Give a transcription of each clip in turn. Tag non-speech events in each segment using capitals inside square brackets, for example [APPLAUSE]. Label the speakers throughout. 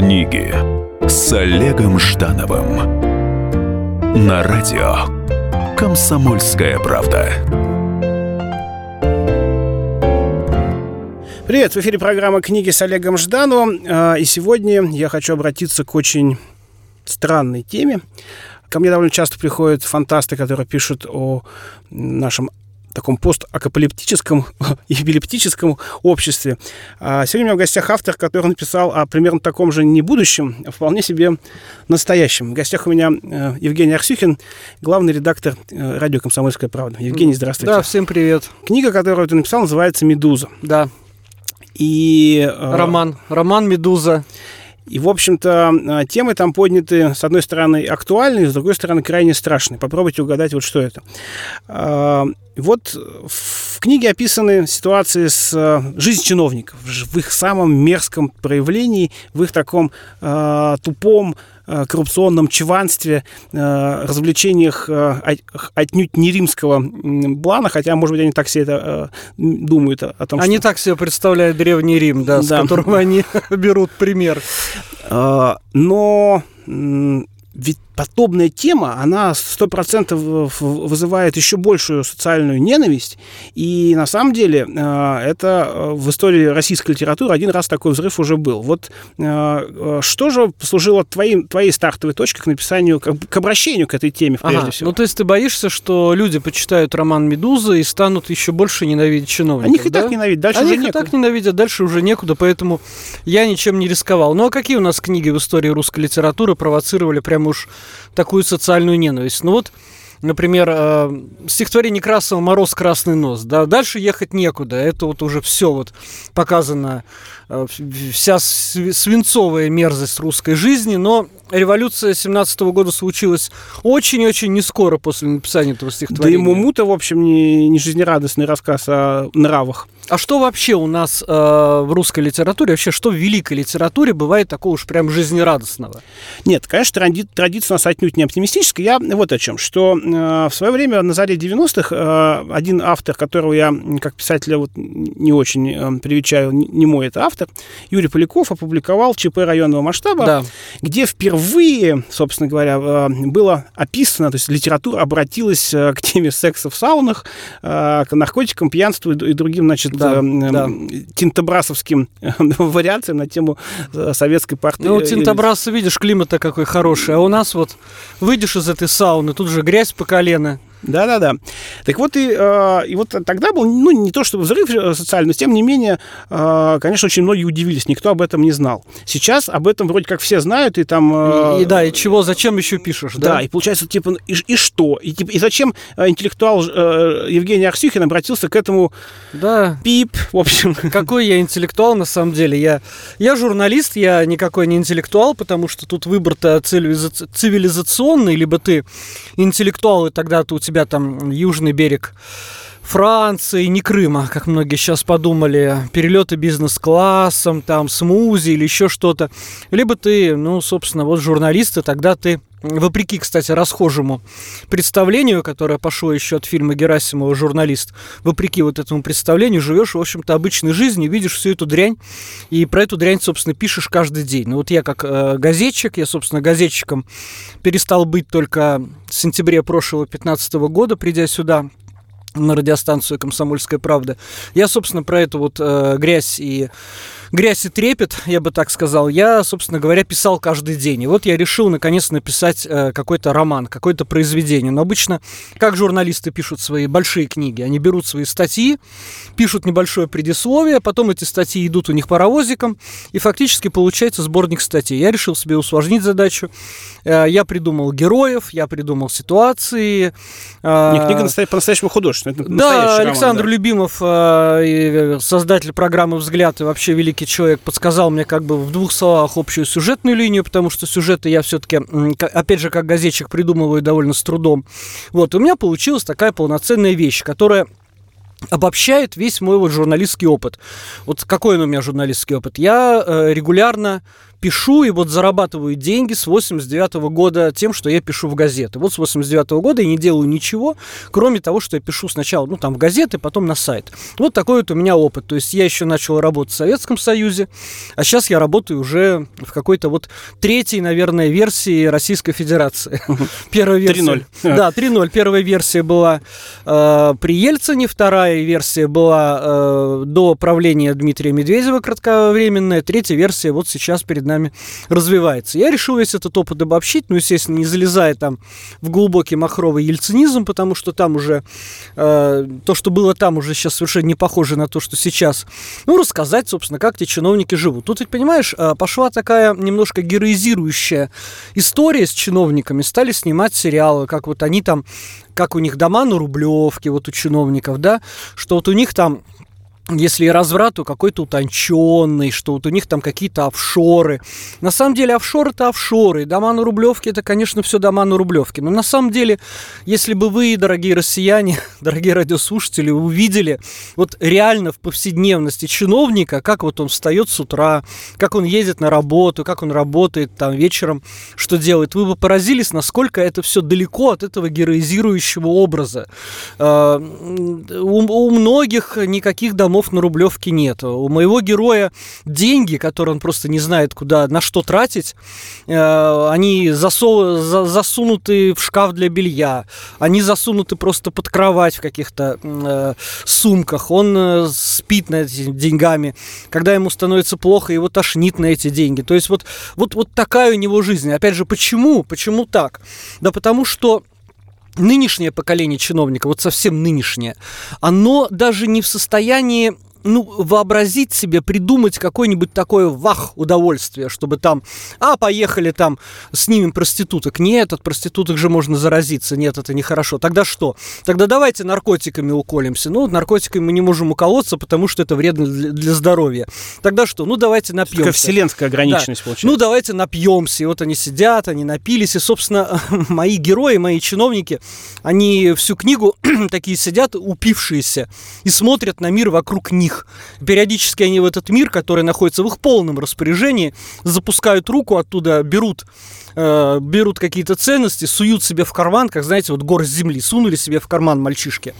Speaker 1: Книги с Олегом Ждановым на радио Комсомольская правда.
Speaker 2: Привет, в эфире программа «Книги с Олегом Ждановым». А, и сегодня я хочу обратиться к очень странной теме. Ко мне довольно часто приходят фантасты, которые пишут о нашем таком постакапалиптическом [LAUGHS] эпилептическом обществе. А сегодня у меня в гостях автор, который написал о примерно таком же не будущем, а вполне себе настоящем. В гостях у меня э, Евгений Арсюхин, главный редактор э, радио «Комсомольская правда». Евгений, здравствуйте.
Speaker 3: Да, всем привет.
Speaker 2: Книга, которую ты написал, называется «Медуза».
Speaker 3: Да.
Speaker 2: И...
Speaker 3: э, Роман. Роман «Медуза».
Speaker 2: И, в общем-то, темы там подняты, с одной стороны, актуальные, с другой стороны, крайне страшные. Попробуйте угадать, вот что это. Вот в книге описаны ситуации с жизнью чиновников в их самом мерзком проявлении, в их таком тупом коррупционном чванстве, развлечениях отнюдь не римского плана, хотя, может быть, они так себе это думают о том,
Speaker 3: Они
Speaker 2: что...
Speaker 3: так себе представляют Древний Рим, да, с
Speaker 2: Да.
Speaker 3: которого они [LAUGHS] берут пример.
Speaker 2: Но ведь подобная тема, она сто процентов вызывает еще большую социальную ненависть. И на самом деле э, это э, в истории российской литературы один раз такой взрыв уже был. Вот э, что же послужило твоим, твоей стартовой точкой к написанию, к, к обращению к этой теме, прежде
Speaker 3: Ага,
Speaker 2: всего?
Speaker 3: Ну, то есть ты боишься, что люди почитают роман «Медуза» и станут еще больше ненавидеть чиновников,
Speaker 2: Они их и
Speaker 3: да?
Speaker 2: так ненавидят, дальше
Speaker 3: Они
Speaker 2: уже некуда.
Speaker 3: так ненавидят, дальше уже некуда, поэтому я ничем не рисковал. Ну, а какие у нас книги в истории русской литературы провоцировали прям уж такую социальную ненависть? Ну вот, например, э, стихотворение Некрасова «Мороз, красный нос». Да, дальше ехать некуда. Это вот уже все вот показано, вся сви- свинцовая мерзость русской жизни. Но революция 17 года случилась очень-очень не скоро после написания этого
Speaker 2: Да и
Speaker 3: стихотворения.
Speaker 2: Мумута, в общем, не, не жизнерадостный рассказ о нравах.
Speaker 3: А что вообще у нас э, в русской литературе, вообще что в великой литературе бывает такого уж прям жизнерадостного?
Speaker 2: Нет, конечно, тради- традиция у нас отнюдь не оптимистическая. Я вот о чем, что э, в свое время, на заре 90-х, э, один автор, которого я как писателя вот не очень э, привечаю, не не мой это автор, Юрий Поляков опубликовал ЧП районного масштаба,
Speaker 3: Да.
Speaker 2: где впервые, собственно говоря, э, было описано, то есть литература обратилась э, к теме секса в саунах, э, к наркотикам, пьянству и другим, значит,
Speaker 3: Да,
Speaker 2: э, м,
Speaker 3: да.
Speaker 2: тинтобрасовским [LAUGHS] вариациям на тему советской партии.
Speaker 3: Ну, у Тинтобраса, видишь, климат-то какой хороший, а у нас вот выйдешь из этой сауны, тут же грязь по колено.
Speaker 2: Да-да-да. Так вот, и, э, и вот тогда был, ну, не то чтобы взрыв э, социальный, но тем не менее, э, конечно, очень многие удивились, никто об этом не знал. Сейчас об этом вроде как все знают, и там... э,
Speaker 3: И, и да, и чего, зачем еще пишешь,
Speaker 2: Да,
Speaker 3: да?
Speaker 2: и получается, типа, и, и что? И, типа, и зачем э, интеллектуал э, Евгений Арсюхин обратился к этому
Speaker 3: Да.
Speaker 2: пип, в общем... [LAUGHS]
Speaker 3: Какой я интеллектуал на самом деле? Я, я журналист, я никакой не интеллектуал, потому что тут выбор-то цивилиза- цивилизационный, либо ты интеллектуал, и тогда-то у тебя там южный берег Франции, не Крыма, как многие сейчас подумали, перелеты бизнес-классом, там, смузи или еще что-то. Либо ты, ну, собственно, вот журналист, и тогда ты, вопреки, кстати, расхожему представлению, которое пошло еще от фильма Герасимова «Журналист», вопреки вот этому представлению, живешь, в общем-то, обычной жизнью, видишь всю эту дрянь, и про эту дрянь, собственно, пишешь каждый день. Ну, вот я как э, газетчик, я, собственно, газетчиком перестал быть только в сентябре прошлого 15 года, придя сюда, на радиостанцию «Комсомольская правда». Я, собственно, про эту вот э, грязь и грязь и трепет, я бы так сказал, я, собственно говоря, писал каждый день. И вот я решил, наконец, написать э, какой-то роман, какое-то произведение. Но обычно, как журналисты пишут свои большие книги, они берут свои статьи, пишут небольшое предисловие, потом эти статьи идут у них паровозиком, и фактически получается сборник статей. Я решил себе усложнить задачу. Э, я придумал героев, я придумал ситуации. э,
Speaker 2: Не книга настоя- по-настоящему художественная.
Speaker 3: да,
Speaker 2: роман,
Speaker 3: Александр
Speaker 2: да.
Speaker 3: Любимов, создатель программы «Взгляд» и вообще великий человек, подсказал мне как бы в двух словах общую сюжетную линию, потому что сюжеты я все-таки, опять же, как газетчик придумываю довольно с трудом. Вот, у меня получилась такая полноценная вещь, которая обобщает весь мой вот журналистский опыт. Вот какой он у меня журналистский опыт? Я э, регулярно пишу и вот зарабатываю деньги с 89 года тем, что я пишу в газеты. Вот с 89 года я не делаю ничего, кроме того, что я пишу сначала, ну, там, в газеты, потом на сайт. Вот такой вот у меня опыт. То есть я еще начал работать в Советском Союзе, а сейчас я работаю уже в какой-то вот третьей, наверное, версии Российской Федерации. [LAUGHS] Первая версия.
Speaker 2: 3.0. [LAUGHS]
Speaker 3: Да, 3.0. Первая версия была э, при Ельцине, вторая версия была э, до правления Дмитрия Медведева кратковременная, третья версия вот сейчас перед нами развивается. Я решил весь этот опыт обобщить, ну, естественно, не залезая там в глубокий махровый ельцинизм, потому что там уже э, то, что было там, уже сейчас совершенно не похоже на то, что сейчас. Ну, рассказать, собственно, как эти чиновники живут. Тут ведь, понимаешь, э, пошла такая немножко героизирующая история с чиновниками. Стали снимать сериалы, как вот они там, как у них дома на Рублевке, вот у чиновников, да, что вот у них там если и разврат, то какой-то утонченный, что вот у них там какие-то офшоры. На самом деле офшоры это офшоры. Дома на Рублевке это, конечно, все дома на Рублевке. Но на самом деле, если бы вы, дорогие россияне, [LAUGHS] дорогие радиослушатели, увидели вот реально в повседневности чиновника, как вот он встает с утра, как он едет на работу, как он работает там вечером, что делает, вы бы поразились, насколько это все далеко от этого героизирующего образа. А, у многих никаких домов домов на Рублевке нет. У моего героя деньги, которые он просто не знает, куда, на что тратить, э, они засу, за, засунуты в шкаф для белья, они засунуты просто под кровать в каких-то э, сумках. Он э, спит на этими деньгами. Когда ему становится плохо, его тошнит на эти деньги. То есть вот, вот, вот такая у него жизнь. Опять же, почему? Почему так? Да потому что нынешнее поколение чиновников, вот совсем нынешнее, оно даже не в состоянии ну, вообразить себе, придумать какое-нибудь такое вах удовольствие, чтобы там, а, поехали там, снимем проституток. Нет, от проституток же можно заразиться. Нет, это нехорошо. Тогда что? Тогда давайте наркотиками уколемся. Ну, наркотиками мы не можем уколоться, потому что это вредно для, для здоровья. Тогда что? Ну, давайте напьемся. Такая
Speaker 2: вселенская ограниченность
Speaker 3: да.
Speaker 2: получается.
Speaker 3: Ну, давайте напьемся. И вот они сидят, они напились. И, собственно, [LAUGHS] мои герои, мои чиновники, они всю книгу [CLEARS THROAT] такие сидят, упившиеся, и смотрят на мир вокруг них них. Периодически они в этот мир, который находится в их полном распоряжении, запускают руку оттуда, берут э, берут какие-то ценности, суют себе в карман, как, знаете, вот горсть земли, сунули себе в карман мальчишки.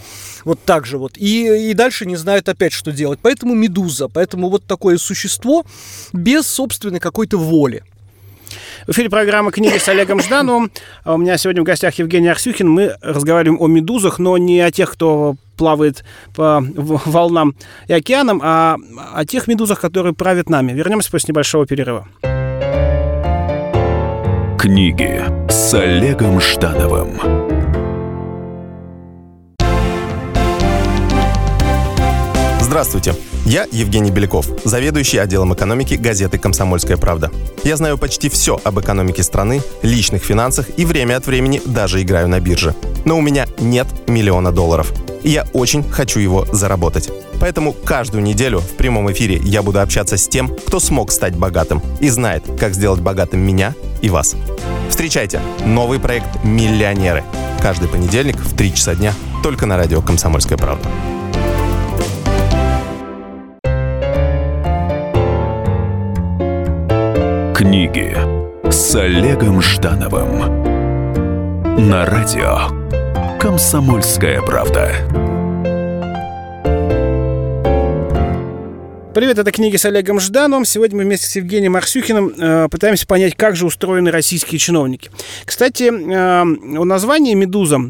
Speaker 3: Вот так же вот. И, и дальше не знают опять, что делать. Поэтому медуза, поэтому вот такое существо без собственной какой-то воли.
Speaker 2: В эфире программа «Книги с Олегом Ждановым». А у меня сегодня в гостях Евгений Арсюхин. Мы разговариваем о медузах, но не о тех, кто плавает по волнам и океанам, а о тех медузах, которые правят нами. Вернемся после небольшого перерыва.
Speaker 1: Книги с Олегом Ждановым.
Speaker 4: Здравствуйте. Я Евгений Беляков, заведующий отделом экономики газеты «Комсомольская правда». Я знаю почти все об экономике страны, личных финансах и время от времени даже играю на бирже. Но у меня нет миллиона долларов. И я очень хочу его заработать. Поэтому каждую неделю в прямом эфире я буду общаться с тем, кто смог стать богатым и знает, как сделать богатым меня и вас. Встречайте новый проект «Миллионеры». Каждый понедельник в 3 часа дня только на радио «Комсомольская правда».
Speaker 1: Книги с Олегом Ждановым на радио Комсомольская правда.
Speaker 2: Привет, это книги с Олегом Ждановым. Сегодня мы вместе с Евгением Арсюхиным э, пытаемся понять, как же устроены российские чиновники. Кстати, э, о названии «Медуза»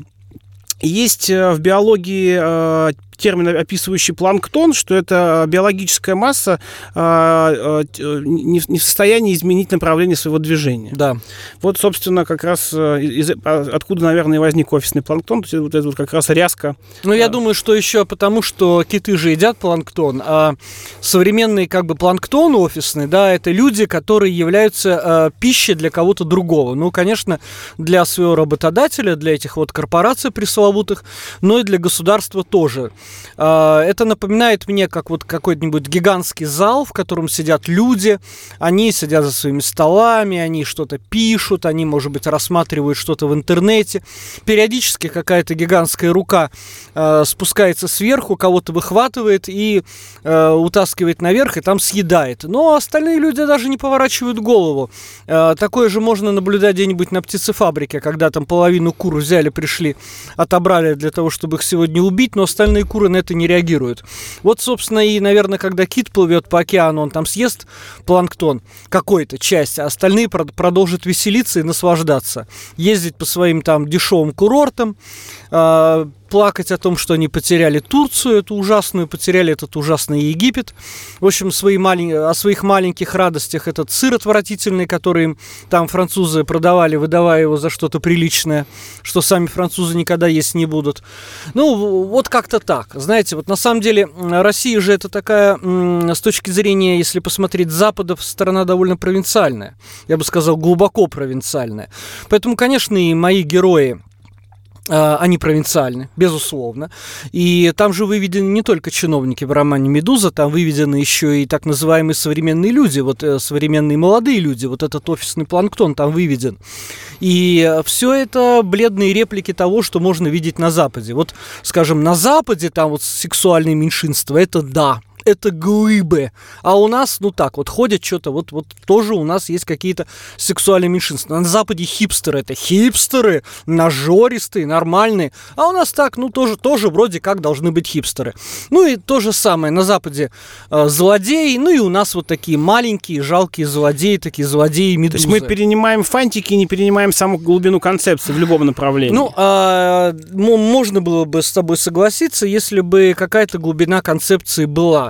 Speaker 2: есть э, в биологии э, термин, описывающий планктон, что это биологическая масса а, а, не в состоянии изменить направление своего движения.
Speaker 3: Да.
Speaker 2: Вот, собственно, как раз э, из, а, откуда, наверное, и возник офисный планктон, то есть вот это вот как раз ряска.
Speaker 3: Ну, я думаю, что еще потому, что киты же едят планктон, а современный как бы планктон офисный, да, это люди, которые являются э, пищей для кого-то другого. Ну, конечно, для своего работодателя, для этих вот корпораций пресловутых, но и для государства тоже. Э, это напоминает мне как вот какой-нибудь гигантский зал, в котором сидят люди, они сидят за своими столами, они что-то пишут, они, может быть, рассматривают что-то в интернете. Периодически какая-то гигантская рука э, спускается сверху, кого-то выхватывает и э, утаскивает наверх, и там съедает. Но остальные люди даже не поворачивают голову. Такое же можно наблюдать где-нибудь на птицефабрике, когда там половину кур взяли, пришли, отобрали для того, чтобы их сегодня убить, но остальные куры на это не реагируют. Вот, собственно, и, наверное, когда кит плывет по океану, он там съест планктон, какой-то часть, а остальные продолжат веселиться и наслаждаться. Ездить по своим там дешевым курортам, а, плакать о том, что они потеряли Турцию, эту ужасную, потеряли этот ужасный Египет. В общем, свои малень... о своих маленьких радостях этот сыр отвратительный, который им там французы продавали, выдавая его за что-то приличное, что сами французы никогда есть не будут. Ну, вот как-то так. Знаете, вот на самом деле Россия же это такая, с точки зрения, если посмотреть Запада, страна довольно провинциальная. Я бы сказал, глубоко провинциальная. Поэтому, конечно, и мои герои они провинциальны, безусловно. И там же выведены не только чиновники в романе «Медуза», там выведены еще и так называемые современные люди, вот э, современные молодые люди, вот этот офисный планктон там выведен. И все это бледные реплики того, что можно видеть на Западе. Вот, скажем, на Западе там вот сексуальные меньшинства, это да, это глыбы. А у нас, ну так, вот ходят что-то, вот, вот тоже у нас есть какие-то сексуальные меньшинства. На Западе хипстеры, это хипстеры, нажористые, нормальные. А у нас так, ну тоже, тоже вроде как должны быть хипстеры. Ну и то же самое, на Западе э, злодеи, ну и у нас вот такие маленькие, жалкие злодеи, такие злодеи медузы.
Speaker 2: То есть мы перенимаем фантики и не перенимаем саму глубину концепции в любом направлении.
Speaker 3: Ну, э, можно было бы с тобой согласиться, если бы какая-то глубина концепции была.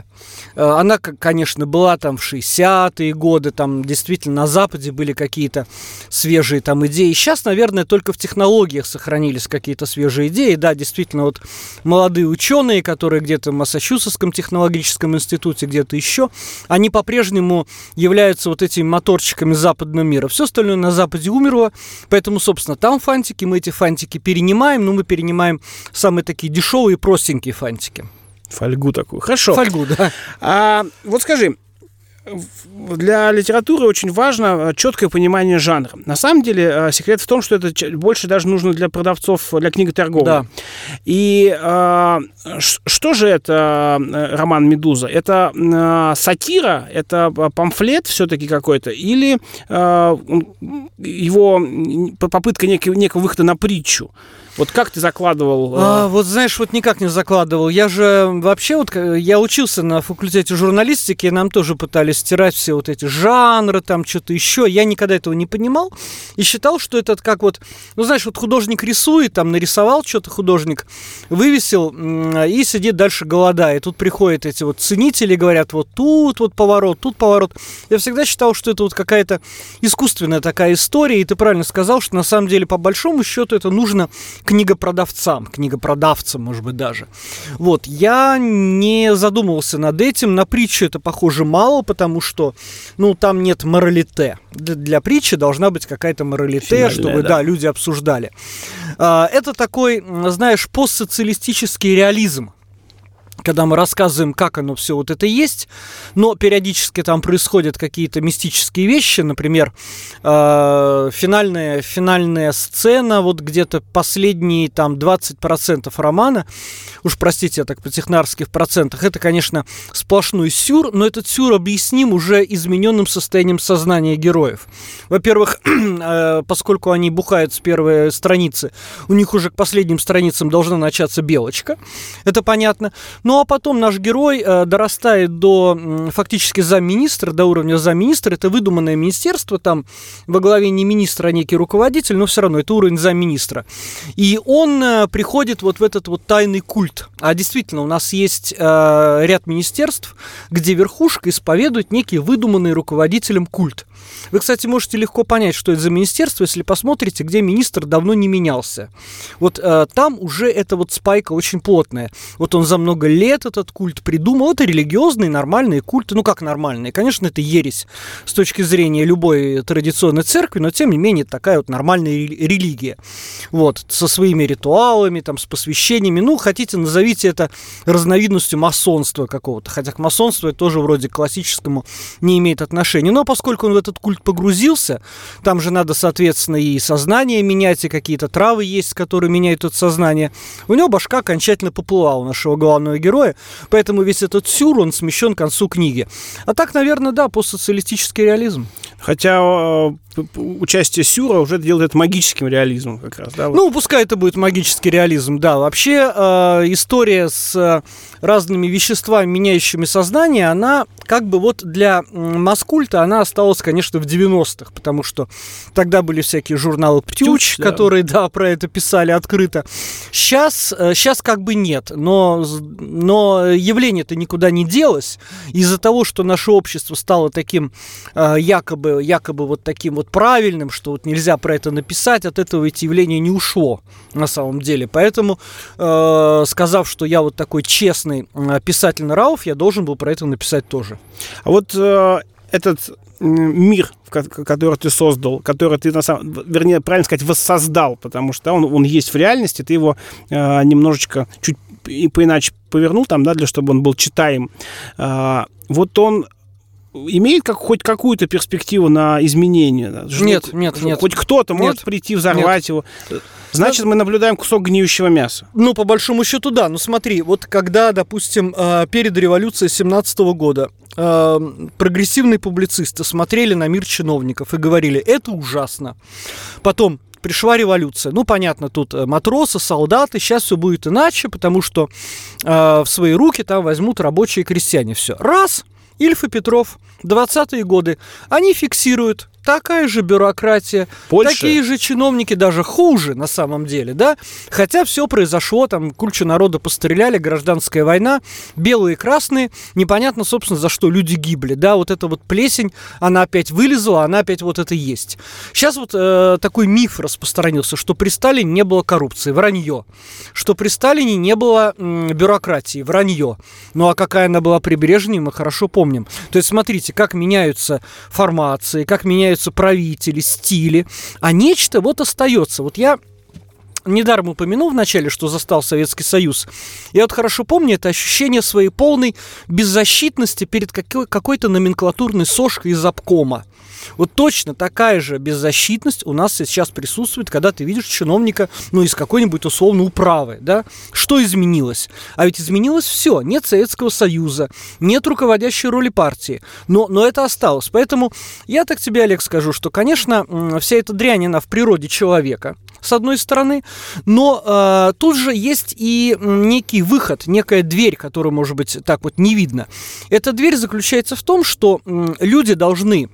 Speaker 3: Э, она, конечно, была там в 60-е годы, там действительно на Западе были какие-то свежие там идеи. Сейчас, наверное, только в технологиях сохранились какие-то свежие идеи. Да, действительно, вот молодые ученые, которые где-то в Массачусетском технологическом институте, где-то еще, они по-прежнему являются вот этими моторчиками западного мира. Все остальное на Западе умерло, поэтому, собственно, там фантики, мы эти фантики перенимаем, но мы перенимаем самые такие дешевые простенькие фантики.
Speaker 2: Фольгу такую. Хорошо.
Speaker 3: Фольгу, да.
Speaker 2: А, вот скажи, для литературы очень важно э, четкое понимание жанра. На самом деле э, секрет в том, что это больше даже нужно для продавцов, для книготорговли. Да. И а, что же это роман «Медуза»? Это а, сатира, это памфлет все-таки какой-то, или а, его попытка некого, некого выхода на притчу? Вот как ты закладывал?
Speaker 3: А, вот знаешь, вот никак не закладывал. Я же вообще вот я учился на факультете журналистики, и нам тоже пытались стирать все вот эти жанры, там что-то еще. Я никогда этого не понимал и считал, что это как вот, ну знаешь, вот художник рисует, там нарисовал что-то художник, вывесил и сидит дальше голодает. Тут приходят эти вот ценители, говорят, вот тут вот поворот, тут поворот. Я всегда считал, что это вот какая-то искусственная такая история, и ты правильно сказал, что на самом деле по большому счету это нужно книгопродавцам, книгопродавцам, может быть, даже. Вот, я не задумывался над этим, на притчу это, похоже, мало, потому что, ну, там нет моралите. Для, для притчи должна быть какая-то моралите, Финальная, чтобы, да. да, люди обсуждали. А, это такой, знаешь, постсоциалистический реализм когда мы рассказываем, как оно все вот это есть, но периодически там происходят какие-то мистические вещи, например, э, финальная, финальная сцена, вот где-то последние там 20% романа, уж простите, я так по-технарски в процентах, это, конечно, сплошной сюр, но этот сюр объясним уже измененным состоянием сознания героев. Во-первых, [CLEARS THROAT] э, поскольку они бухают с первой страницы, у них уже к последним страницам должна начаться белочка, это понятно, ну а потом наш герой э, дорастает до фактически замминистра, до уровня замминистра. Это выдуманное министерство, там во главе не министра, а некий руководитель, но все равно это уровень замминистра. И он э, приходит вот в этот вот тайный культ. А действительно, у нас есть э, ряд министерств, где верхушка исповедует некий выдуманный руководителем культ. Вы, кстати, можете легко понять, что это за министерство, если посмотрите, где министр давно не менялся. Вот э, там уже эта вот спайка очень плотная. Вот он за много лет этот культ придумал. Это религиозные, нормальные культы. Ну, как нормальные? Конечно, это ересь с точки зрения любой традиционной церкви, но, тем не менее, такая вот нормальная религия. Вот, со своими ритуалами, там, с посвящениями. Ну, хотите, назовите это разновидностью масонства какого-то. Хотя к масонству это тоже вроде классическому не имеет отношения. Но поскольку он в этот культ погрузился, там же надо, соответственно, и сознание менять, и какие-то травы есть, которые меняют это сознание. У него башка окончательно поплыла у нашего главного героя, поэтому весь этот сюр, он смещен к концу книги. А так, наверное, да, постсоциалистический реализм.
Speaker 2: Хотя э, участие Сюра уже делает магическим реализмом как раз, да?
Speaker 3: Вот. Ну, пускай это будет магический реализм, да. Вообще э, история с э, разными веществами, меняющими сознание, она как бы вот для маскульта, она осталась, конечно, в 90-х, потому что тогда были всякие журналы «Птюч», Птюч да. которые, да, про это писали открыто. Сейчас, э, сейчас как бы нет, но, но явление-то никуда не делось. Из-за того, что наше общество стало таким э, якобы, якобы вот таким вот правильным, что вот нельзя про это написать, от этого эти явления не ушло на самом деле. Поэтому, э, сказав, что я вот такой честный э, писатель нравов, я должен был про это написать тоже.
Speaker 2: А вот э, этот мир, который ты создал, который ты, на самом, вернее, правильно сказать, воссоздал, потому что он, он есть в реальности, ты его э, немножечко чуть и поиначе повернул там, да, для чтобы он был читаем. Э, вот он имеет как, хоть какую-то перспективу на изменение?
Speaker 3: Нет, нет, нет.
Speaker 2: Хоть кто-то нет. может прийти, взорвать нет. его. Значит, мы наблюдаем кусок гниющего мяса.
Speaker 3: Ну, по большому счету, да. Ну, смотри, вот когда, допустим, э, перед революцией 17 года э, прогрессивные публицисты смотрели на мир чиновников и говорили, это ужасно. Потом пришла революция. Ну, понятно, тут э, матросы, солдаты, сейчас все будет иначе, потому что э, в свои руки там возьмут рабочие и крестьяне. Все. Раз, Ильф и Петров, 20-е годы, они фиксируют такая же бюрократия, Польша. такие же чиновники, даже хуже на самом деле, да? Хотя все произошло, там куча народа постреляли, гражданская война, белые и красные, непонятно, собственно, за что люди гибли, да? Вот эта вот плесень, она опять вылезла, она опять вот это есть. Сейчас вот э, такой миф распространился, что при Сталине не было коррупции, вранье, что при Сталине не было м, бюрократии, вранье. Ну а какая она была при Брежневе, мы хорошо помним. То есть смотрите, как меняются формации, как меняются меняются правители, стили, а нечто вот остается. Вот я недаром упомянул вначале, что застал Советский Союз. Я вот хорошо помню это ощущение своей полной беззащитности перед какой-то номенклатурной сошкой из обкома. Вот точно такая же беззащитность у нас сейчас присутствует, когда ты видишь чиновника, ну, из какой-нибудь условно управы, да? Что изменилось? А ведь изменилось все. Нет Советского Союза, нет руководящей роли партии, но, но это осталось. Поэтому я так тебе, Олег, скажу, что, конечно, вся эта дрянь, она в природе человека, с одной стороны, но э, тут же есть и некий выход, некая дверь, которую, может быть, так вот не видно. Эта дверь заключается в том, что э, люди должны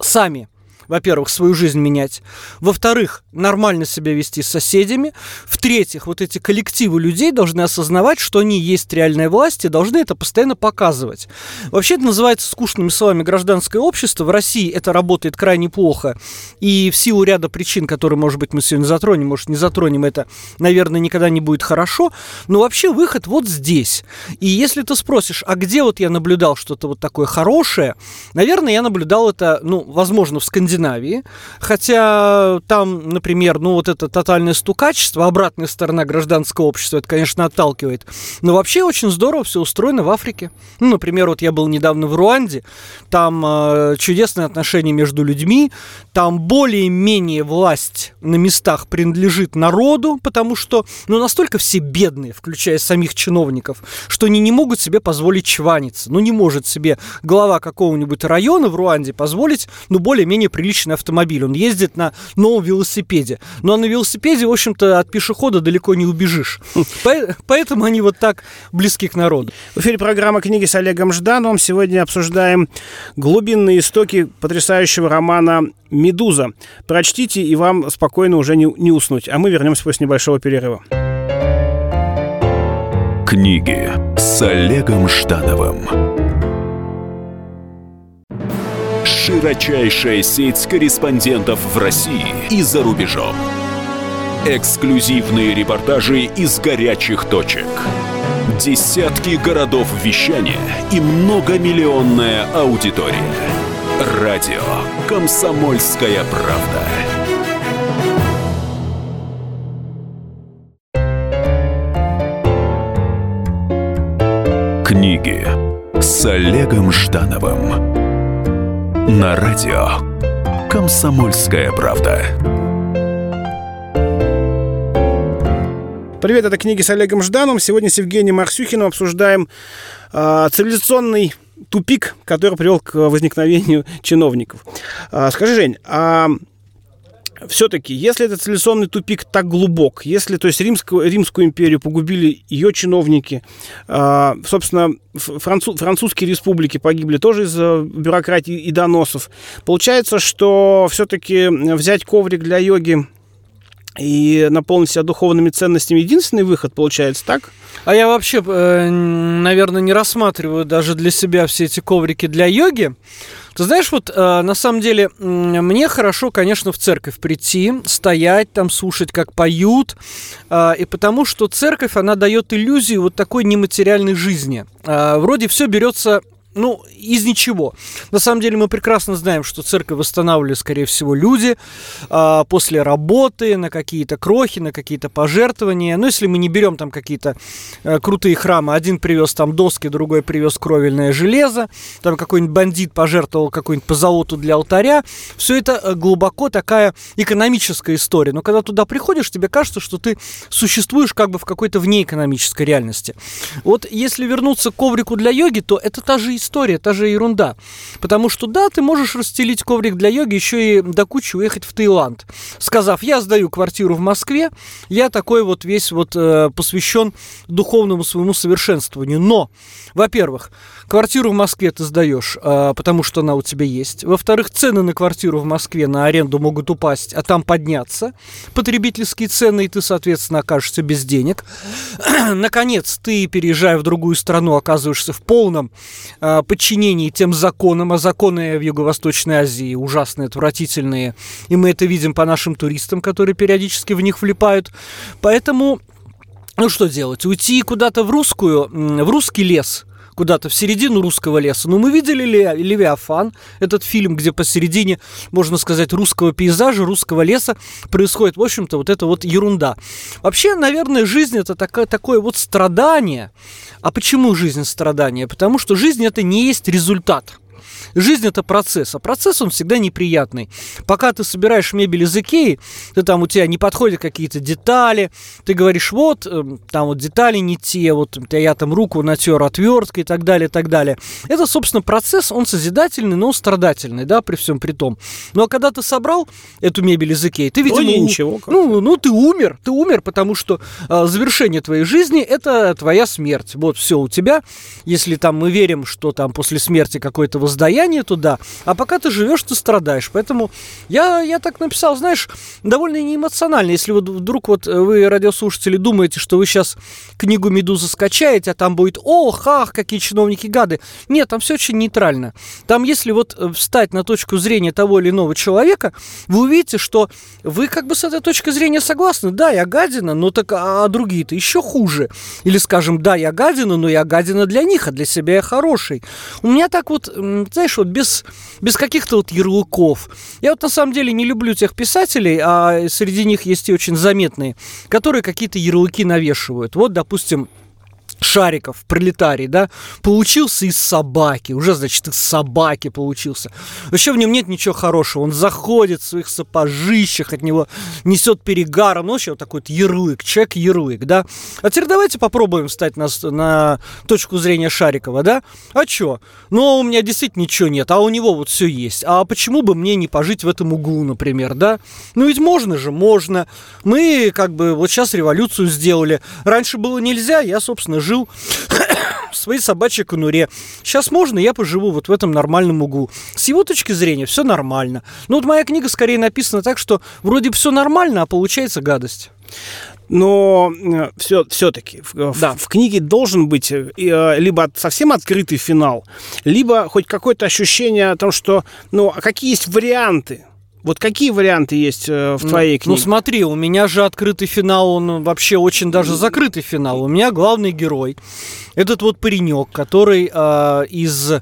Speaker 3: сами во-первых, свою жизнь менять, во-вторых, нормально себя вести с соседями, в-третьих, вот эти коллективы людей должны осознавать, что они есть реальная власть и должны это постоянно показывать. Вообще это называется скучными словами гражданское общество. В России это работает крайне плохо, и в силу ряда причин, которые, может быть, мы сегодня затронем, может, не затронем, это, наверное, никогда не будет хорошо, но вообще выход вот здесь. И если ты спросишь, а где вот я наблюдал что-то вот такое хорошее, наверное, я наблюдал это, ну, возможно, в Скандинавии, Скандинавии, хотя там, например, ну вот это тотальное стукачество, обратная сторона гражданского общества, это, конечно, отталкивает. Но вообще очень здорово все устроено в Африке. Ну, например, вот я был недавно в Руанде, там э, чудесные отношения между людьми, там более-менее власть на местах принадлежит народу, потому что, ну, настолько все бедные, включая самих чиновников, что они не могут себе позволить чваниться. Ну, не может себе глава какого-нибудь района в Руанде позволить, ну, более-менее приличный автомобиль. Он ездит на новом велосипеде. Но на велосипеде, в общем-то, от пешехода далеко не убежишь. [LAUGHS] Поэтому они вот так близки к народу.
Speaker 2: В эфире программа «Книги с Олегом Ждановым». Сегодня обсуждаем глубинные истоки потрясающего романа «Медуза». Прочтите, и вам спокойно уже не, не уснуть. А мы вернемся после небольшого перерыва.
Speaker 1: Книги с Олегом Ждановым. Широчайшая сеть корреспондентов в России и за рубежом. Эксклюзивные репортажи из горячих точек. Десятки городов вещания и многомиллионная аудитория. Радио «Комсомольская правда». Книги с Олегом Ждановым на радио «Комсомольская правда».
Speaker 2: Привет, это книги с Олегом Ждановым. Сегодня с Евгением Арсюхиным обсуждаем э, цивилизационный тупик, который привел к возникновению чиновников. Э, скажи, Жень, а все-таки, если этот цивилизационный тупик так глубок, если, то есть, Римскую, Римскую империю погубили ее чиновники, э, собственно, француз, французские республики погибли тоже из-за бюрократии и доносов, получается, что все-таки взять коврик для йоги и наполнить себя духовными ценностями единственный выход, получается, так?
Speaker 3: А я вообще, э, наверное, не рассматриваю даже для себя все эти коврики для йоги. Ты знаешь, вот э, на самом деле мне хорошо, конечно, в церковь прийти, стоять там, слушать, как поют, э, и потому что церковь, она дает иллюзию вот такой нематериальной жизни. Вроде все берется ну, из ничего. На самом деле мы прекрасно знаем, что церковь восстанавливали, скорее всего, люди э, после работы на какие-то крохи, на какие-то пожертвования. Ну, если мы не берем там какие-то э, крутые храмы, один привез там доски, другой привез кровельное железо, там какой-нибудь бандит пожертвовал какой-нибудь позолоту для алтаря. Все это э, глубоко такая экономическая история. Но когда туда приходишь, тебе кажется, что ты существуешь как бы в какой-то внеэкономической реальности. Вот если вернуться к коврику для йоги, то это та же история, та же ерунда. Потому что да, ты можешь расстелить коврик для йоги, еще и до кучи уехать в Таиланд, сказав, я сдаю квартиру в Москве, я такой вот весь вот э, посвящен духовному своему совершенствованию. Но, во-первых, квартиру в Москве ты сдаешь, э, потому что она у тебя есть. Во-вторых, цены на квартиру в Москве на аренду могут упасть, а там подняться потребительские цены, и ты, соответственно, окажешься без денег. [CLEARS THROAT] Наконец, ты, переезжая в другую страну, оказываешься в полном э, подчинении тем законам, а законы в Юго-Восточной Азии ужасные, отвратительные, и мы это видим по нашим туристам, которые периодически в них влипают. Поэтому, ну что делать, уйти куда-то в русскую, в русский лес – куда-то в середину русского леса. Но мы видели ли Левиафан, этот фильм, где посередине, можно сказать, русского пейзажа, русского леса происходит, в общем-то, вот эта вот ерунда. Вообще, наверное, жизнь это такое, такое вот страдание. А почему жизнь страдание? Потому что жизнь это не есть результат. Жизнь это процесс, а процесс он всегда неприятный. Пока ты собираешь мебель из Икеи, ты там у тебя не подходят какие-то детали, ты говоришь, вот, эм, там вот детали не те, вот я там руку натер отверткой и так далее, и так далее. Это, собственно, процесс, он созидательный, но страдательный, да, при всем при том. Ну, а когда ты собрал эту мебель из Икеи, ты, видимо,
Speaker 2: ну, ничего,
Speaker 3: ну, ну, ты умер, ты умер, потому что э, завершение твоей жизни – это твоя смерть. Вот все у тебя, если там мы верим, что там после смерти какое-то воздаяние, состояние туда, а пока ты живешь, ты страдаешь. Поэтому я, я так написал, знаешь, довольно неэмоционально. Если вот вдруг вот вы, радиослушатели, думаете, что вы сейчас книгу «Медуза» скачаете, а там будет «Ох, ах, какие чиновники гады». Нет, там все очень нейтрально. Там, если вот э, встать на точку зрения того или иного человека, вы увидите, что вы как бы с этой точки зрения согласны. Да, я гадина, но так а другие-то еще хуже. Или, скажем, да, я гадина, но я гадина для них, а для себя я хороший. У меня так вот, знаешь, вот без, без каких-то вот ярлыков. Я вот на самом деле не люблю тех писателей, а среди них есть и очень заметные, которые какие-то ярлыки навешивают. Вот, допустим, Шариков, пролетарий, да, получился из собаки, уже, значит, из собаки получился. Вообще в нем нет ничего хорошего, он заходит в своих сапожищах, от него несет перегаром, ну, вообще вот такой вот ярлык, человек-ярлык, да. А теперь давайте попробуем встать на, на точку зрения Шарикова, да. А чё? Ну, у меня действительно ничего нет, а у него вот все есть. А почему бы мне не пожить в этом углу, например, да? Ну, ведь можно же, можно. Мы, как бы, вот сейчас революцию сделали. Раньше было нельзя, я, собственно, жил [COUGHS] в своей собачьей конуре. Сейчас можно, я поживу вот в этом нормальном углу. С его точки зрения все нормально. Но вот моя книга скорее написана так, что вроде все нормально, а получается гадость.
Speaker 2: Но все, э, все-таки в, да. в, в книге должен быть э, э, либо совсем открытый финал, либо хоть какое-то ощущение о том, что, ну, а какие есть варианты Вот какие варианты есть э, в
Speaker 3: Ну,
Speaker 2: твоей
Speaker 3: Ну
Speaker 2: книге?
Speaker 3: смотри, у меня же открытый финал, он вообще очень даже закрытый финал. У меня главный герой, этот вот паренек, который а, из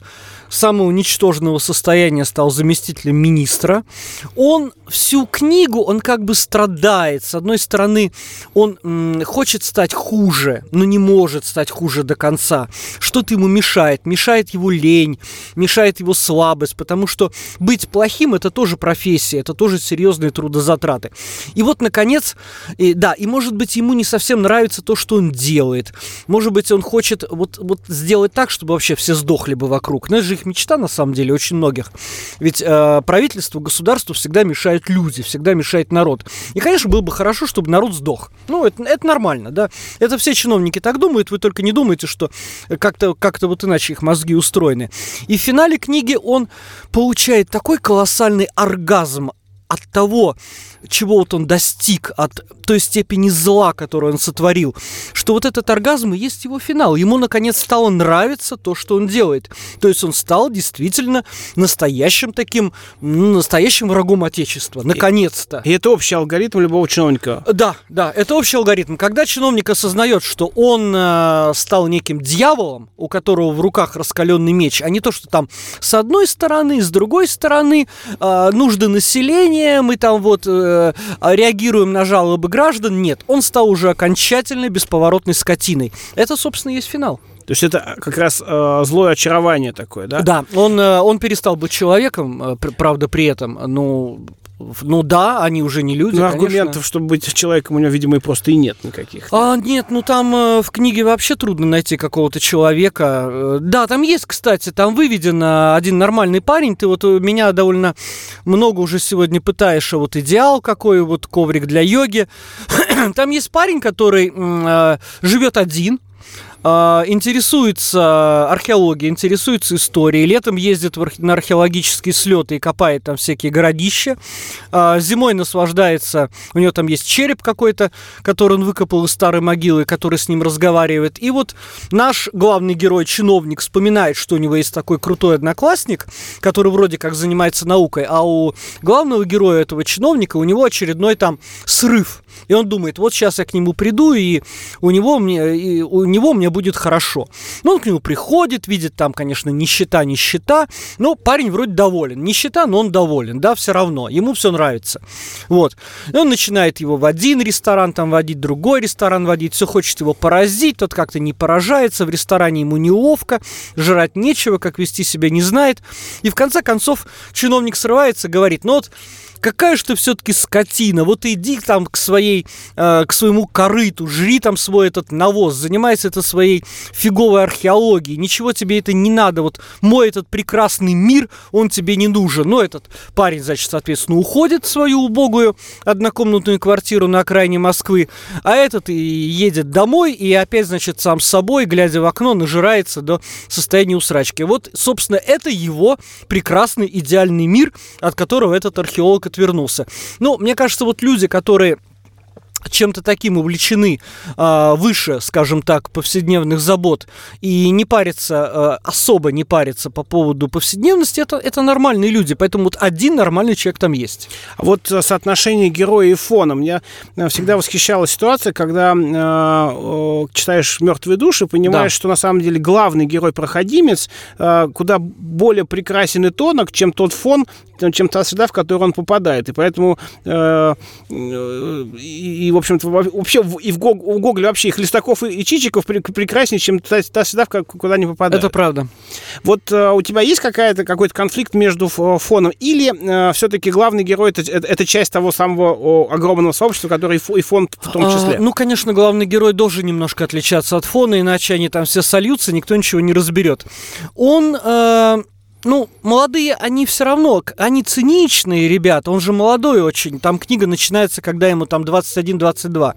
Speaker 3: самого ничтожного состояния стал заместителем министра. Он всю книгу, он как бы страдает. С одной стороны, он м, хочет стать хуже, но не может стать хуже до конца. Что-то ему мешает. Мешает его лень, мешает его слабость, потому что быть плохим это тоже профессия, это тоже серьезные трудозатраты. И вот, наконец, и, да, и может быть ему не совсем нравится то, что он делает. Может быть, он хочет вот, вот сделать так, чтобы вообще все сдохли бы вокруг. Но это же их мечта, на самом деле, очень многих. Ведь э, правительству, государству всегда мешают люди, всегда мешает народ. И, конечно, было бы хорошо, чтобы народ сдох. Ну, это, это нормально, да. Это все чиновники так думают, вы только не думайте, что как-то как вот иначе их мозги устроены. И в финале книги он получает такой колоссальный оргазм от того, чего вот он достиг, от той степени зла, которую он сотворил, что вот этот оргазм и есть его финал. Ему, наконец, стало нравиться то, что он делает. То есть он стал действительно настоящим таким, ну, настоящим врагом Отечества. Наконец-то.
Speaker 2: И это общий алгоритм любого чиновника.
Speaker 3: Да, да, это общий алгоритм. Когда чиновник осознает, что он э, стал неким дьяволом, у которого в руках раскаленный меч, а не то, что там с одной стороны, с другой стороны э, нужды населения, мы там вот э, реагируем на жалобы граждан, нет, он стал уже окончательно бесповоротной скотиной. Это, собственно, есть финал.
Speaker 2: То есть это как раз э, злое очарование такое, да?
Speaker 3: Да, он, э, он перестал быть человеком, э, пр- правда, при этом, ну, ну да, они уже не люди,
Speaker 2: Ну,
Speaker 3: конечно.
Speaker 2: аргументов, чтобы быть человеком, у него, видимо, и просто и нет никаких.
Speaker 3: А, нет, ну там э, в книге вообще трудно найти какого-то человека. Э, Да, там есть, кстати, там выведен э, один нормальный парень. Ты вот у меня довольно много уже сегодня пытаешь, а вот идеал какой, вот коврик для йоги. [CLEARS THROAT] Там есть парень, который э, живет один, интересуется археологией, интересуется историей, летом ездит на археологические слеты и копает там всякие городища, А, зимой наслаждается, у него там есть череп какой-то, который он выкопал из старой могилы, который с ним разговаривает. И вот наш главный герой, чиновник, вспоминает, что у него есть такой крутой одноклассник, который вроде как занимается наукой, а у главного героя этого чиновника у него очередной там срыв. И он думает, вот сейчас я к нему приду, и у него мне, и у него мне будет хорошо. Ну, он к нему приходит, видит там, конечно, нищета, нищета, но парень вроде доволен. Нищета, но он доволен, да, все равно, ему все нравится. Вот. И он начинает его в один ресторан там водить, другой ресторан водить, все хочет его поразить, тот как-то не поражается, в ресторане ему неловко, жрать нечего, как вести себя не знает. И в конце концов чиновник срывается, говорит, ну вот какая же ты все-таки скотина, вот иди там к своей, э, к своему корыту, жри там свой этот навоз, занимайся это своей фиговой археологией, ничего тебе это не надо, вот мой этот прекрасный мир, он тебе не нужен. Но этот парень, значит, соответственно, уходит в свою убогую однокомнатную квартиру на окраине Москвы, а этот и едет домой и опять, значит, сам с собой, глядя в окно, нажирается до состояния усрачки. Вот, собственно, это его прекрасный идеальный мир, от которого этот археолог отвернулся. Ну, мне кажется, вот люди, которые чем-то таким увлечены а, выше, скажем так, повседневных забот и не парятся, а, особо не парятся по поводу повседневности, это, это нормальные люди. Поэтому вот один нормальный человек там есть.
Speaker 2: Вот э, соотношение героя и фона. Меня э, всегда восхищала ситуация, когда э, э, читаешь «Мертвые души», понимаешь,
Speaker 3: Да.
Speaker 2: что на самом деле главный герой-проходимец э, куда более прекрасен и тонок, чем тот фон, чем та среда, в которую он попадает. И поэтому э, э, и, в общем-то, во- вообще в- и в, Гог- у Гоголя вообще и Хлестаков, и, и Чичиков пре- прекраснее, чем та, та среда, в куда они попадают.
Speaker 3: Это правда.
Speaker 2: Вот э, у тебя есть какая-то, какой-то конфликт между фоном? Или все-таки главный герой это, это, часть того самого огромного сообщества, который и, фо- и фон в том числе?
Speaker 3: А, ну, конечно, главный герой должен немножко отличаться от фона, иначе они там все сольются, никто ничего не разберет. Он, э, ну, молодые, они все равно, они циничные ребята, он же молодой очень, там книга начинается, когда ему там 21-22.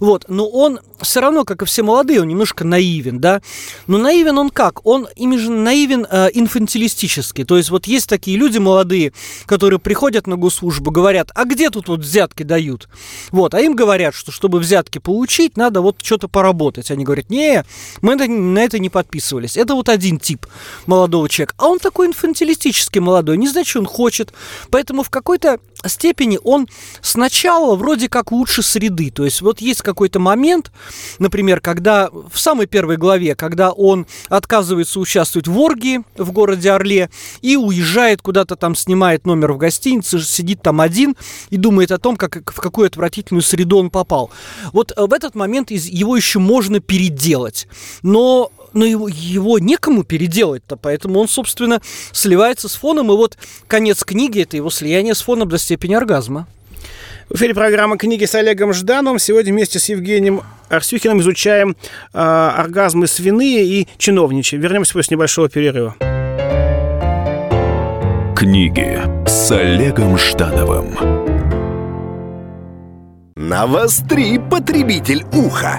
Speaker 3: Вот, но он все равно, как и все молодые, он немножко наивен, да. Но наивен он как? Он именно наивен э, инфантилистически. То есть вот есть такие люди молодые, которые приходят на госслужбу, говорят, а где тут вот взятки дают? Вот, а им говорят, что чтобы взятки получить, надо вот что-то поработать. Они говорят, не, мы на это не подписывались. Это вот один тип молодого человека. А он такой такой инфантилистический молодой, не знает, что он хочет. Поэтому в какой-то степени он сначала вроде как лучше среды. То есть вот есть какой-то момент, например, когда в самой первой главе, когда он отказывается участвовать в оргии в городе Орле и уезжает куда-то там, снимает номер в гостинице, сидит там один и думает о том, как, в какую отвратительную среду он попал. Вот в этот момент его еще можно переделать. Но но его, его некому переделать-то, поэтому он, собственно, сливается с фоном, и вот конец книги – это его слияние с фоном до степени оргазма.
Speaker 2: В эфире программа «Книги с Олегом Ждановым». Сегодня вместе с Евгением Арсюхиным изучаем э, оргазмы свиные и чиновничьи. Вернемся после небольшого перерыва.
Speaker 1: Книги с Олегом Ждановым.
Speaker 5: Навостри, потребитель уха!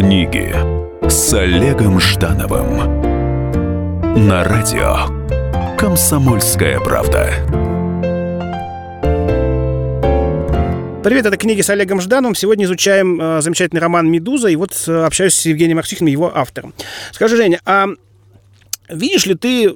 Speaker 1: Книги с Олегом Ждановым на радио Комсомольская правда.
Speaker 2: Привет, это книги с Олегом Ждановым. Сегодня изучаем э, замечательный роман «Медуза», и вот э, общаюсь с Евгением Арсюхиным, его автором. Скажи, Женя, а Видишь ли ты э,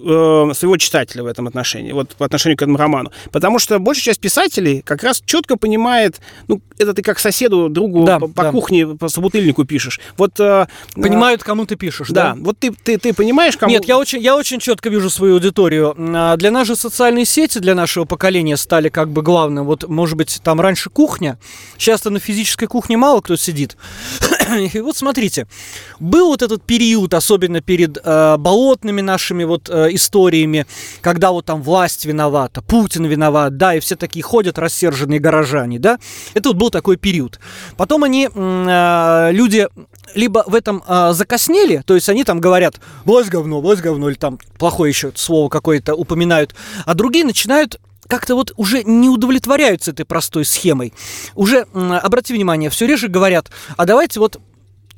Speaker 2: своего читателя в этом отношении, вот по отношению к этому роману? Потому что большая часть писателей как раз четко понимает, ну, это ты как соседу, другу да, по, по да. кухне, по собутыльнику пишешь. Вот,
Speaker 3: э, Понимают, кому ты пишешь, да?
Speaker 2: Да, вот ты, ты, ты понимаешь, кому...
Speaker 3: Нет, я очень, я очень четко вижу свою аудиторию. А, для нас же социальные сети, для нашего поколения стали как бы главным. Вот, может быть, там раньше кухня, сейчас-то на физической кухне мало кто сидит. [COUGHS] И вот смотрите, был вот этот период, особенно перед э, болотными нашими вот э, историями, когда вот там власть виновата, Путин виноват, да, и все такие ходят рассерженные горожане, да. Это вот был такой период. Потом они, э, люди либо в этом э, закоснели, то есть они там говорят «власть говно, власть говно», или там плохое еще слово какое-то упоминают, а другие начинают как-то вот уже не удовлетворяются этой простой схемой. Уже, обрати внимание, все реже говорят, а давайте вот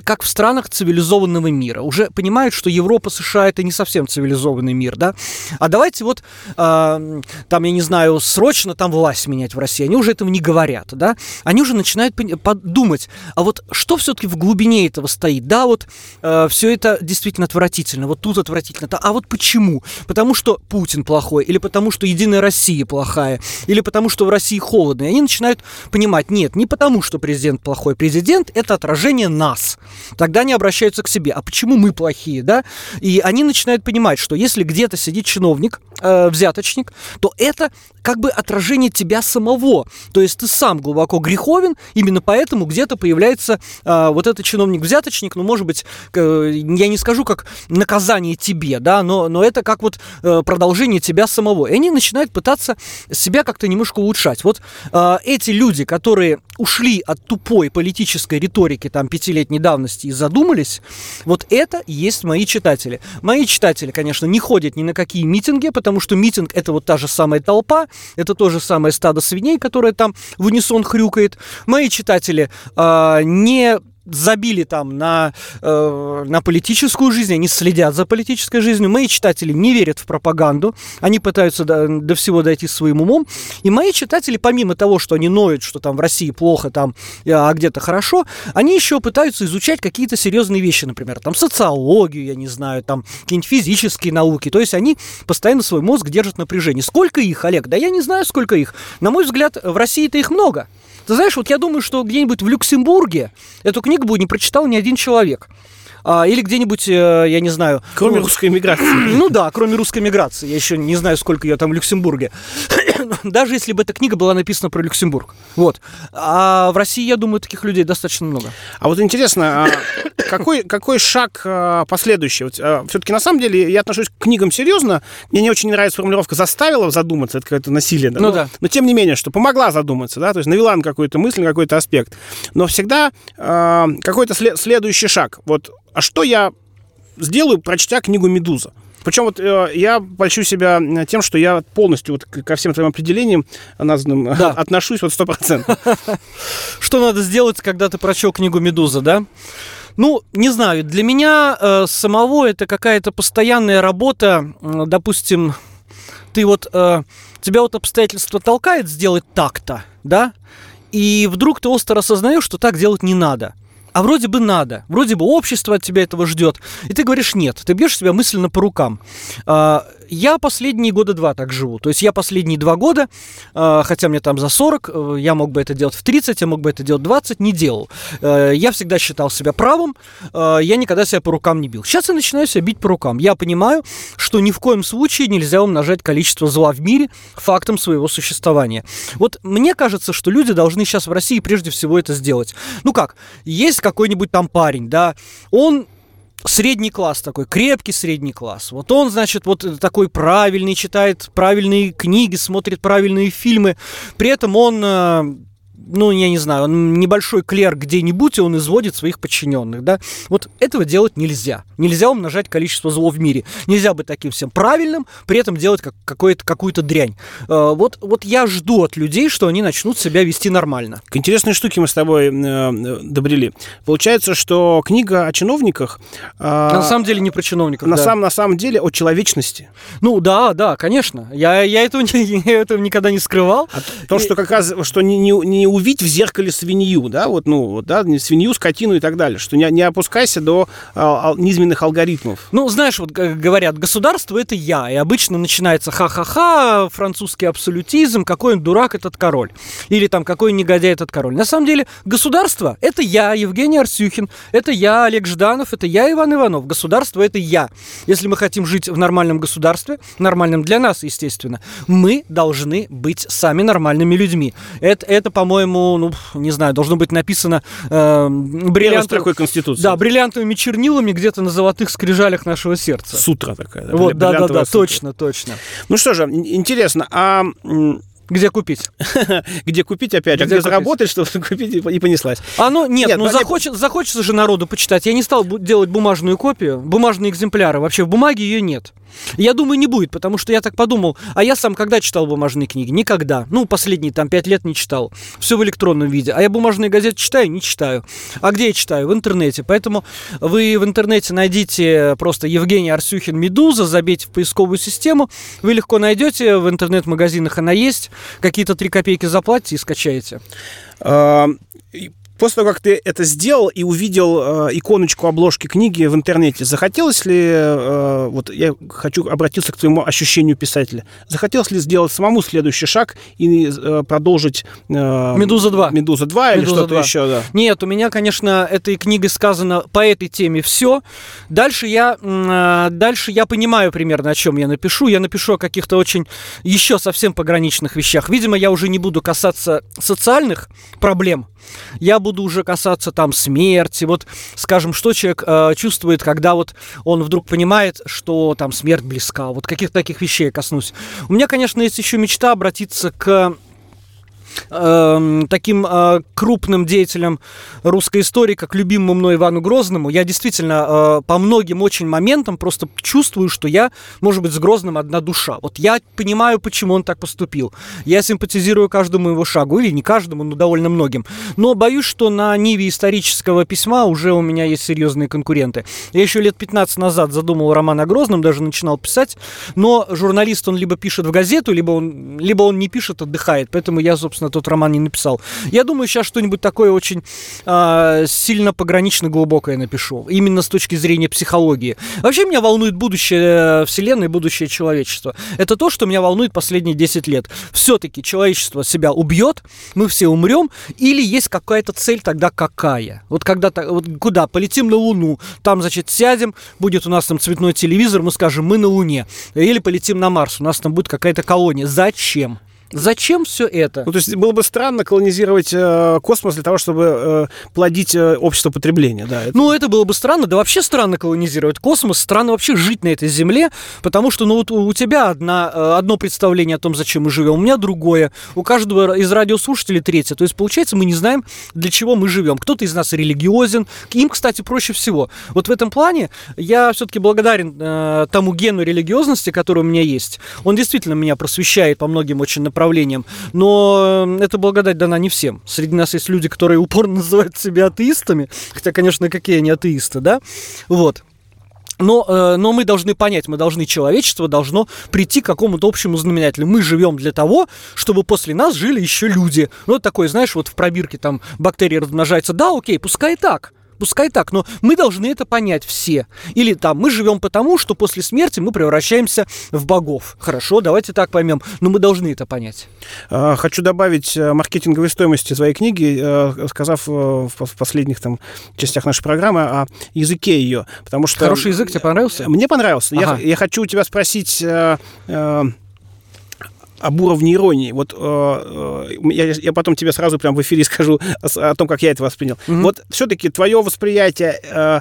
Speaker 3: как в странах цивилизованного мира. Уже понимают, что Европа, США это не совсем цивилизованный мир, да? А давайте вот, э, там, я не знаю, срочно там власть менять в России. Они уже этого не говорят, да? Они уже начинают подумать, а вот что все-таки в глубине этого стоит? Да, вот э, все это действительно отвратительно, вот тут отвратительно. А вот почему? Потому что Путин плохой, или потому что Единая Россия плохая, или потому что в России холодно. И они начинают понимать, нет, не потому что президент плохой. Президент это отражение нас. Тогда они обращаются к себе. А почему мы плохие, да? И они начинают понимать, что если где-то сидит чиновник, э, взяточник, то это как бы отражение тебя самого. То есть ты сам глубоко греховен, именно поэтому где-то появляется э, вот этот чиновник-взяточник, ну, может быть, э, я не скажу как наказание тебе, да, но, но это как вот э, продолжение тебя самого. И они начинают пытаться себя как-то немножко улучшать. Вот э, эти люди, которые ушли от тупой политической риторики там пятилетней давности и задумались, вот это есть мои читатели. Мои читатели, конечно, не ходят ни на какие митинги, потому что митинг это вот та же самая толпа, это то же самое стадо свиней, которое там в унисон хрюкает. Мои читатели э, не забили там на, э, на политическую жизнь, они следят за политической жизнью. Мои читатели не верят в пропаганду, они пытаются до, до всего дойти своим умом. И мои читатели, помимо того, что они ноют, что там в России плохо, там, а где-то хорошо, они еще пытаются изучать какие-то серьезные вещи, например, там социологию, я не знаю, там какие-нибудь физические науки. То есть они постоянно свой мозг держат в напряжении. Сколько их, Олег? Да я не знаю, сколько их. На мой взгляд, в России-то их много. Ты знаешь, вот я думаю, что где-нибудь в Люксембурге эту книгу бы не прочитал ни один человек а, или где-нибудь, э, я не знаю...
Speaker 2: Кроме ну, русской миграции.
Speaker 3: Ну да, кроме русской миграции. Я еще не знаю, сколько ее там в Люксембурге. [COUGHS] Даже если бы эта книга была написана про Люксембург. Вот. А в России, я думаю, таких людей достаточно много.
Speaker 2: А вот интересно, а [COUGHS] какой, какой шаг а, последующий? Вот, а, все-таки на самом деле я отношусь к книгам серьезно. Мне не очень нравится формулировка «заставила задуматься». Это какое-то насилие. Да?
Speaker 3: Ну
Speaker 2: но,
Speaker 3: да.
Speaker 2: Но тем не менее, что помогла задуматься, да, то есть навела на какую-то мысль, на какой-то аспект. Но всегда какой-то след, следующий шаг. Вот а что я сделаю, прочтя книгу «Медуза»? Причем вот э, я польщу себя тем, что я полностью вот ко всем твоим определениям названным
Speaker 3: Да.
Speaker 2: отношусь вот сто процентов. [LAUGHS]
Speaker 3: Что надо сделать, когда ты прочел книгу «Медуза», да? Ну, не знаю, для меня э, самого это какая-то постоянная работа, э, допустим, ты вот, э, тебя вот обстоятельства толкает сделать так-то, да? И вдруг ты остро осознаешь, что так делать не надо. А вроде бы надо, вроде бы общество от тебя этого ждет. И ты говоришь нет, ты бьешь себя мысленно по рукам. Я последние года два так живу. То есть я последние два года, а, хотя мне там за 40, э, я мог бы это делать в 30, я мог бы это делать в 20, не делал. Э, Я всегда считал себя правым, э, я никогда себя по рукам не бил. Сейчас я начинаю себя бить по рукам. Я понимаю, что ни в коем случае нельзя умножать количество зла в мире фактом своего существования. Вот мне кажется, что люди должны сейчас в России прежде всего это сделать. Ну как, есть какой-нибудь там парень, да, он средний класс такой, крепкий средний класс. Вот он, значит, вот такой правильный, читает правильные книги, смотрит правильные фильмы. При этом он, э, ну, я не знаю, он небольшой клерк где-нибудь, и он изводит своих подчиненных, да. Вот этого делать нельзя. Нельзя умножать количество зло в мире. Нельзя быть таким всем правильным, при этом делать как, какую-то дрянь. Э, Вот, вот я жду от людей, что они начнут себя вести нормально.
Speaker 2: К интересной штуке мы с тобой э, добрели. Получается, что книга о чиновниках... э,
Speaker 3: На самом деле не про чиновников.
Speaker 2: на,
Speaker 3: да.
Speaker 2: сам- на самом деле о человечности.
Speaker 3: Ну да, да, конечно. Я, я, этого, [LAUGHS] я этого никогда не скрывал.
Speaker 2: То, что как раз, что не, не, не увидеть в зеркале свинью, да, вот, ну, да, свинью, скотину и так далее, что не, не опускайся до а, ал- низменных алгоритмов.
Speaker 3: Ну, знаешь, вот говорят, государство это я. И обычно начинается ха-ха-ха, французский абсолютизм, какой он дурак этот король. Или там, какой негодяй этот король. На самом деле, государство это я, Евгений Арсюхин, это я, Олег Жданов, это я, Иван Иванов. Государство это я. Если мы хотим жить в нормальном государстве, нормальном для нас, естественно, мы должны быть сами нормальными людьми. Это, это по-моему, ну, не знаю, должно быть написано э,
Speaker 2: Первой
Speaker 3: бриллиантовым-
Speaker 2: строкой Конституции.
Speaker 3: Да, бриллиантовыми чернилами где-то на золотых скрижалях нашего сердца.
Speaker 2: Сутра такая.
Speaker 3: Вот, да, да,
Speaker 2: бриллиантовая
Speaker 3: да,
Speaker 2: сутра.
Speaker 3: точно, точно.
Speaker 2: Ну что же, ин- интересно, а
Speaker 3: Где купить? [LAUGHS]
Speaker 2: где купить опять, а
Speaker 3: Где
Speaker 2: где
Speaker 3: купить?
Speaker 2: заработать, чтобы [LAUGHS] купить и понеслась?
Speaker 3: А ну нет,
Speaker 2: Нет,
Speaker 3: ну
Speaker 2: ну, не-
Speaker 3: захочет, захочется же народу почитать. Я не стал делать бумажную копию, бумажные экземпляры. Вообще в бумаге ее нет. Я думаю, не будет, потому что я так подумал. А я сам когда читал бумажные книги? Никогда. Ну, последние там пять лет не читал. Все в электронном виде. А я бумажные газеты читаю? Не читаю. А где я читаю? В интернете. Поэтому вы в интернете найдите просто Евгений Арсюхин «Медуза», забейте в поисковую систему. Вы легко найдете. В интернет-магазинах она есть. Какие-то три копейки заплатите и скачаете.
Speaker 2: После того, как ты это сделал и увидел э, иконочку обложки книги в интернете, захотелось ли, э, вот я хочу обратиться к твоему ощущению писателя, захотелось ли сделать самому следующий шаг и э, продолжить э,
Speaker 3: «Медуза 2».
Speaker 2: «Медуза 2» или
Speaker 3: «Медуза
Speaker 2: что-то
Speaker 3: 2».
Speaker 2: еще, да?
Speaker 3: Нет, у меня, конечно, этой книгой сказано по этой теме все. Дальше я, а, дальше я понимаю примерно, о чем я напишу. Я напишу о каких-то очень еще совсем пограничных вещах. Видимо, я уже не буду касаться социальных проблем. Я буду уже касаться там смерти. Вот, скажем, что человек э, чувствует, когда вот он вдруг понимает, что там смерть близка. Вот каких-то таких вещей я коснусь. У меня, конечно, есть еще мечта обратиться к эм, таким э, крупным деятелем русской истории, как любимому мной Ивану Грозному, я действительно э, по многим очень моментам просто чувствую, что я, может быть, с Грозным одна душа. Вот я понимаю, почему он так поступил. Я симпатизирую каждому его шагу, или не каждому, но довольно многим. Но боюсь, что на ниве исторического письма уже у меня есть серьезные конкуренты. Я еще лет 15 назад задумал роман о Грозном, даже начинал писать, но журналист, он либо пишет в газету, либо он, либо он не пишет, отдыхает. Поэтому я, собственно, тот роман не написал. Я думаю, сейчас что-нибудь такое очень а, сильно погранично глубокое напишу. Именно с точки зрения психологии. Вообще меня волнует будущее э, Вселенной, будущее человечества. Это то, что меня волнует последние 10 лет. Все-таки человечество себя убьет, мы все умрем, или есть какая-то цель тогда какая? Вот когда то вот куда? Полетим на Луну, там, значит, сядем, будет у нас там цветной телевизор, мы скажем, мы на Луне. Или полетим на Марс, у нас там будет какая-то колония. Зачем? Зачем все это?
Speaker 2: Ну, то есть было бы странно колонизировать э, космос для того, чтобы э, плодить э, общество потребления, да.
Speaker 3: Это... Ну, это было бы странно, да вообще странно колонизировать космос, странно вообще жить на этой Земле, потому что, ну, вот у тебя одна, э, одно представление о том, зачем мы живем, у меня другое, у каждого из радиослушателей третье. То есть, получается, мы не знаем, для чего мы живем. Кто-то из нас религиозен, им, кстати, проще всего. Вот в этом плане я все-таки благодарен э, тому гену религиозности, который у меня есть. Он действительно меня просвещает по многим очень направлениям. Но э, эта благодать дана не всем. Среди нас есть люди, которые упорно [LAUGHS] называют себя атеистами. Хотя, конечно, какие они атеисты, да? Вот. Но, э, но мы должны понять, мы должны, человечество должно прийти к какому-то общему знаменателю. Мы живем для того, чтобы после нас жили еще люди. Ну, такой, знаешь, вот в пробирке там бактерии размножаются. Да, окей, пускай так. Пускай так, но мы должны это понять все. Или там, мы живем потому, что после смерти мы превращаемся в богов. Хорошо, давайте так поймем, но мы должны это понять.
Speaker 2: А, хочу добавить э, маркетинговой стоимости своей книги, э, сказав э, в последних там частях нашей программы о языке ее. Потому что...
Speaker 3: Хороший язык тебе понравился?
Speaker 2: Мне понравился. Ага. Я, я хочу у тебя спросить об уровне иронии. Вот э, э, я, я потом тебе сразу прям в эфире [LAUGHS] скажу о, о том, как я это воспринял. Mm-hmm. Вот все-таки твое восприятие э,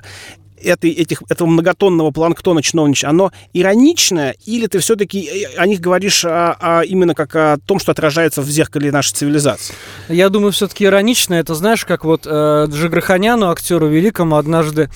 Speaker 2: этой, этих, этого многотонного планктона чиновничьего, оно ироничное, или ты все-таки э, о них говоришь а, а именно как о том, что отражается в зеркале нашей цивилизации?
Speaker 3: Я думаю, все-таки иронично. Это знаешь, как вот э, Джиграханяну, актеру великому, однажды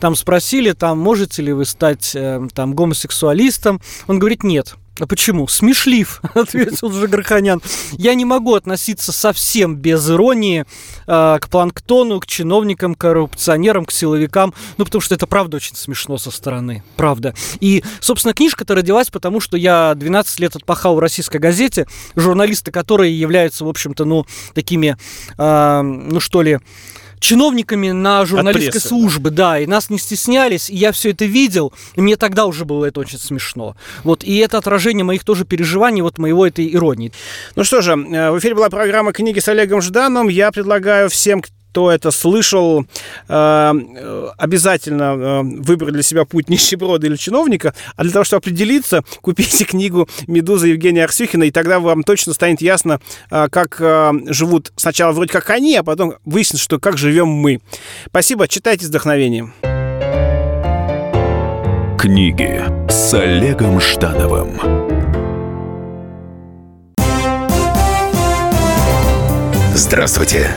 Speaker 3: там спросили, там, можете ли вы стать э, там гомосексуалистом? Он говорит, нет. А почему? Смешлив, [LAUGHS] ответил Жигарханян. Я не могу относиться совсем без иронии э, к планктону, к чиновникам, коррупционерам, к силовикам, ну, потому что это правда очень смешно со стороны, правда. И, собственно, книжка-то родилась, потому что я 12 лет отпахал в российской газете, журналисты, которые являются, в общем-то, ну, такими, э, ну, что ли, чиновниками на журналистской службе, да, и нас не стеснялись, и я все это видел, и мне тогда уже было это очень смешно. Вот, и это отражение моих тоже переживаний, вот моего этой иронии.
Speaker 2: Ну что же, э, в эфире была программа «Книги с Олегом Жданом». Я предлагаю всем, кто это слышал, э, обязательно э, выбрать для себя путь [LAUGHS] нищеброда или чиновника, а для того, чтобы определиться, купите [LAUGHS] книгу «Медуза» Евгения Арсюхина, и тогда вам точно станет ясно, э, как живут сначала вроде как они, а потом выяснится, что как живем мы. Спасибо, читайте с вдохновением.
Speaker 1: Книги с Олегом Ждановым.
Speaker 6: Здравствуйте.